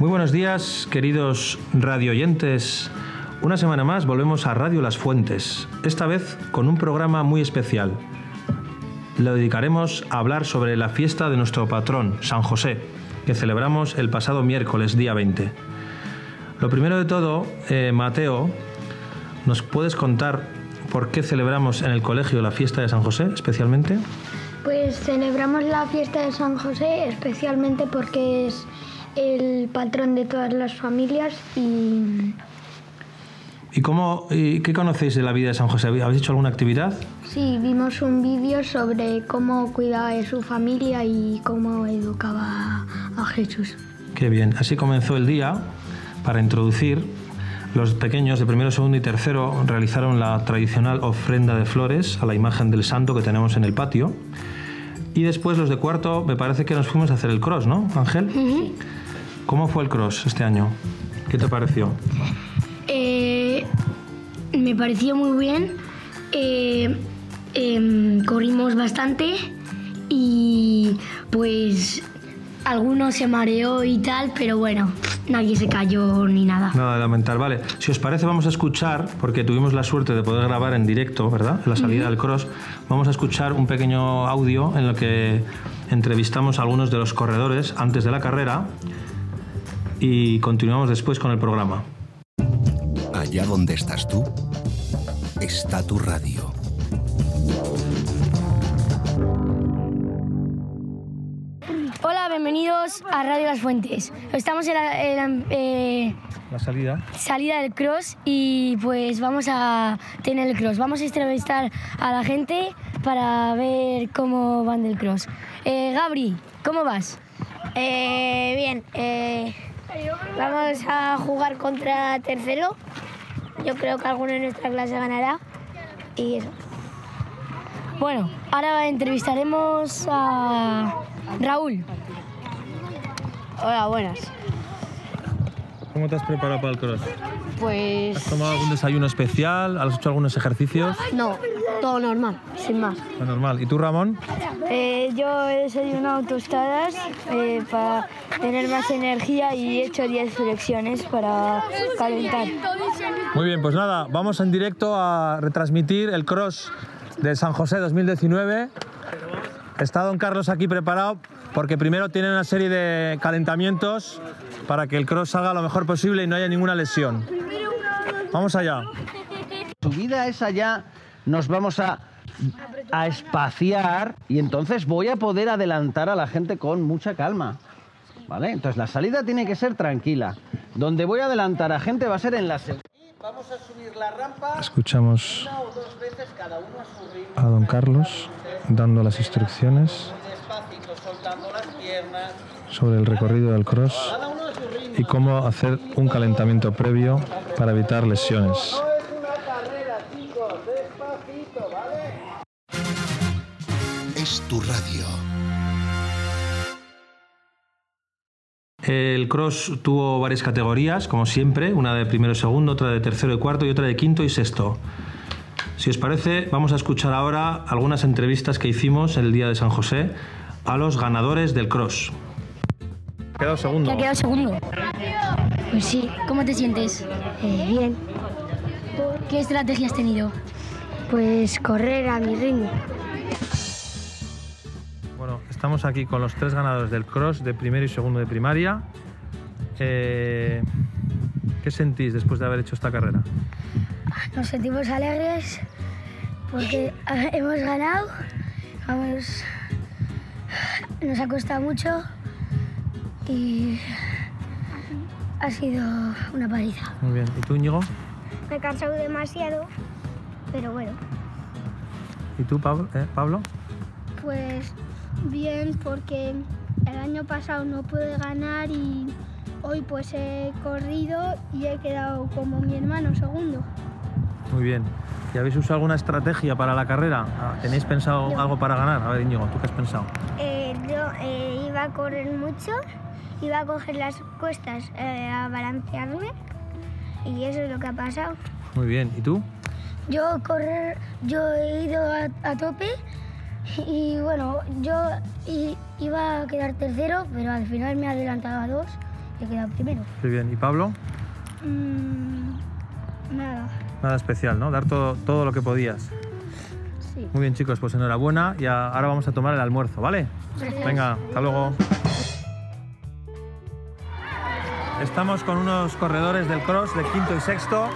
Muy buenos días, queridos radioyentes. Una semana más volvemos a Radio Las Fuentes, esta vez con un programa muy especial. Lo dedicaremos a hablar sobre la fiesta de nuestro patrón, San José, que celebramos el pasado miércoles, día 20. Lo primero de todo, eh, Mateo, ¿nos puedes contar por qué celebramos en el colegio la fiesta de San José especialmente? Pues celebramos la fiesta de San José especialmente porque es el patrón de todas las familias y ¿Y, cómo, y qué conocéis de la vida de San José? ¿Habéis hecho alguna actividad? sí, vimos un vídeo sobre cómo cuidaba de su familia y cómo educaba a Jesús. Qué bien. Así comenzó el día para introducir. Los pequeños de primero, segundo y tercero realizaron la tradicional ofrenda de flores a la imagen del santo que tenemos en el patio. Y después los de cuarto, me parece que nos fuimos a hacer el cross, ¿no, Ángel? ¿Cómo fue el cross este año? ¿Qué te pareció? Eh, me pareció muy bien. Eh, em, corrimos bastante y pues algunos se mareó y tal, pero bueno, nadie se cayó ni nada. Nada de lamentar, vale. Si os parece, vamos a escuchar, porque tuvimos la suerte de poder grabar en directo, ¿verdad? En la salida del cross, vamos a escuchar un pequeño audio en lo que entrevistamos a algunos de los corredores antes de la carrera y continuamos después con el programa. Allá donde estás tú, está tu radio. Bienvenidos a Radio Las Fuentes. Estamos en la, en la, eh, La salida. salida del cross y pues vamos a tener el cross. Vamos a entrevistar a la gente para ver cómo van del cross. Eh, Gabri, ¿cómo vas? Eh, bien, eh, vamos a jugar contra tercero. Yo creo que alguno de nuestra clase ganará. Y eso. Bueno, ahora entrevistaremos a Raúl. Hola, buenas. ¿Cómo te has preparado para el cross? Pues ¿Has tomado algún desayuno especial? ¿Has hecho algunos ejercicios? no, todo normal, sin más. Lo normal. ¿Y tú, Ramón? Eh, yo he desayunado tostadas eh, para tener más energía y he hecho 10 flexiones para calentar. Muy bien, pues nada, vamos en directo a retransmitir el cross de San José 2019. Está don Carlos aquí preparado porque primero tiene una serie de calentamientos para que el cross salga lo mejor posible y no haya ninguna lesión. Vamos allá. subida es allá, nos vamos a, a espaciar y entonces voy a poder adelantar a la gente con mucha calma. ¿Vale? Entonces la salida tiene que ser tranquila. Donde voy a adelantar a gente va a ser en la vamos a subir la rampa Escuchamos una o dos veces cada uno a su ritmo. a don Carlos dando las instrucciones sobre el recorrido del cross y cómo hacer un calentamiento previo para evitar lesiones. No es una carrera, chicos. Despacito, ¿vale? Es tu radio. El cross tuvo varias categorías, como siempre, una de primero y segundo, otra de tercero y cuarto y otra de quinto y sexto. Si os parece, vamos a escuchar ahora algunas entrevistas que hicimos el día de San José a los ganadores del cross. Quedado segundo. ¿Te ha quedado segundo? Pues sí, ¿cómo te sientes? Eh, bien, ¿Qué estrategia has tenido? pues correr a mi ritmo. Bueno, estamos aquí con los tres ganadores del cross de primero y segundo de primaria. Eh, ¿Qué sentís después de haber hecho esta carrera? Nos sentimos alegres porque hemos ganado. Vamos, nos ha costado mucho y ha sido una paliza. Muy bien. ¿Y tú, Íñigo? Me he cansado demasiado, pero bueno. ¿Y tú, Pablo? Eh, ¿Pablo? Pues bien, porque el año pasado no pude ganar y hoy pues he corrido y he quedado como mi hermano segundo. Muy bien. ¿Y habéis usado alguna estrategia para la carrera? Ah, ¿Tenéis pensado algo para ganar? A ver, Íñigo, ¿tú qué has pensado? Eh, yo eh, iba a correr mucho, iba a coger las cuestas eh, a balancearme y eso es lo que ha pasado. Muy bien. ¿Y tú? Yo correr, yo he ido a, a tope y bueno, yo i- iba a quedar tercero, pero al final me he adelantado a dos he quedado primero. Qué bien. ¿Y Pablo? Mm, nada, Nada especial, ¿no? Dar todo, todo lo que podías. sí. Muy bien, chicos, pues enhorabuena y a- ahora vamos a tomar el almuerzo, ¿vale? Venga, hasta luego. Estamos con unos corredores del cross de quinto y sexto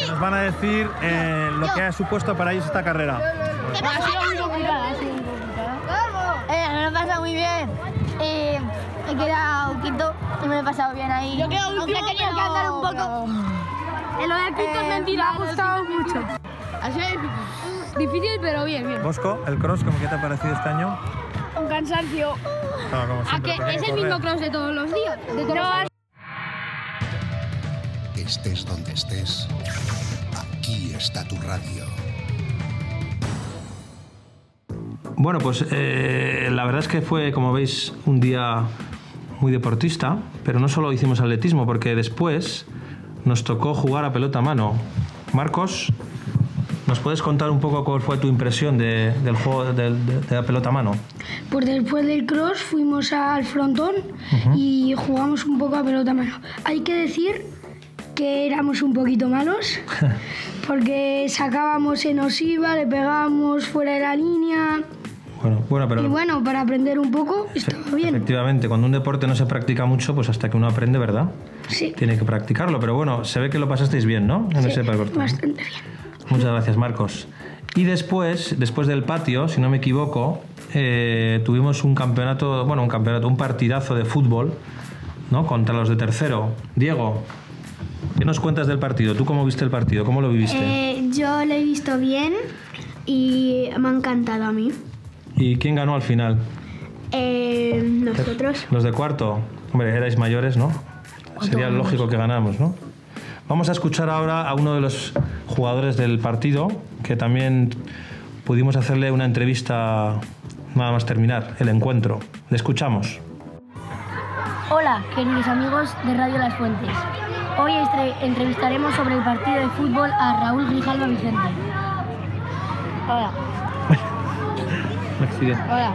que nos van a decir eh, lo que ha supuesto para ellos esta carrera. Ha sido muy complicada, ha sido muy complicada. Eh, me lo he pasado muy bien. Eh, he quedado quinto y me lo he pasado bien ahí. Yo quedado último, Aunque he tenido que andar un poco. Lo del quinto es mentira, me ha gustado mucho. Ha sido difícil. Difícil, pero bien, bien. Bosco, el cross, ¿cómo que te ha parecido este año? Un cansancio. Ah, como ¿A que es que el correr. mismo cross de todos los días? De todos los Estés donde estés, aquí está tu radio. Bueno, pues eh, la verdad es que fue, como veis, un día muy deportista, pero no solo hicimos atletismo, porque después nos tocó jugar a pelota a mano. Marcos, ¿nos puedes contar un poco cuál fue tu impresión de- del juego de, de- de la pelota a mano? Pues después del cross fuimos al frontón y jugamos un poco a pelota a mano. Hay que decir que éramos un poquito malos porque sacábamos, se nos iba, le pegábamos fuera de la línea Bueno, bueno pero y bueno, para aprender un poco estaba bien. efectivamente, cuando un deporte no se practica mucho, pues hasta que uno aprende, ¿verdad? Sí, Tiene que practicarlo, pero bueno, se ve que lo pasasteis bien, ¿no? En sí, ese deporte. bastante bien. Muchas gracias, Marcos. Y después, después del patio, si no me equivoco, eh, tuvimos un campeonato, bueno, un campeonato, un partidazo de fútbol, ¿no? Contra los de tercero. Diego, ¿qué nos cuentas del partido? ¿Tú cómo viste el partido? ¿Cómo lo viviste? Eh, yo lo he visto bien y me ha encantado a mí. ¿Y quién ganó al final? Eh, nosotros. Los de cuarto. Hombre, erais mayores, ¿no? Sería lógico que ganamos, ¿no? Vamos a escuchar ahora a uno de los jugadores del partido, que también pudimos hacerle una entrevista nada más terminar el encuentro. Le escuchamos. Hola, queridos amigos de Radio Las Fuentes. Hoy entrevistaremos sobre el partido de fútbol a Raúl Grijalva Vicente. Hola. Hola.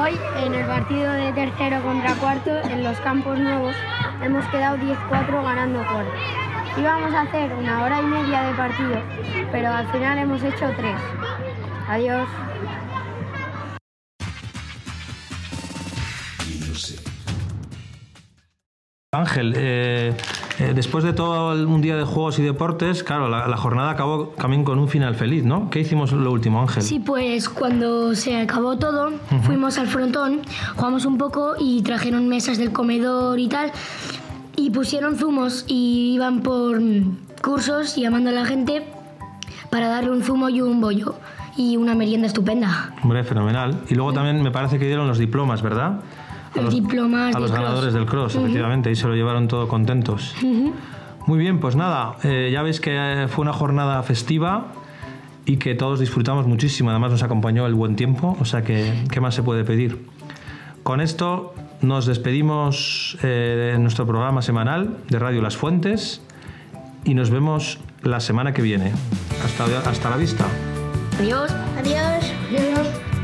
Hoy en el partido de tercero contra cuarto en los campos nuevos hemos quedado 10-4 ganando cuarto. Íbamos a hacer una hora y media de partido, pero al final hemos hecho tres. Adiós. Ángel, eh, eh, después de todo el- un día de juegos y deportes, claro, la, la jornada acabó también con un final feliz, ¿no? ¿Qué hicimos lo último, Ángel? Sí, pues cuando se acabó todo, fuimos al frontón, jugamos un poco y trajeron mesas del comedor y tal, y pusieron zumos y iban por cursos llamando a la gente para darle un zumo y un bollo y una merienda estupenda. Hombre, fenomenal. Y luego también me parece que dieron los diplomas, ¿verdad? A Los diplomas a los ganadores cross. del cross, efectivamente, y se lo llevaron todo contentos. Muy bien, pues nada, eh, ya veis que eh, fue una jornada festiva y que todos disfrutamos muchísimo. Además nos acompañó el buen tiempo, o sea que, ¿qué más se puede pedir? Con esto nos despedimos eh, de nuestro programa semanal de Radio Las Fuentes y nos vemos la semana que viene. Hasta, hasta la vista. Adiós. Adiós. Adiós.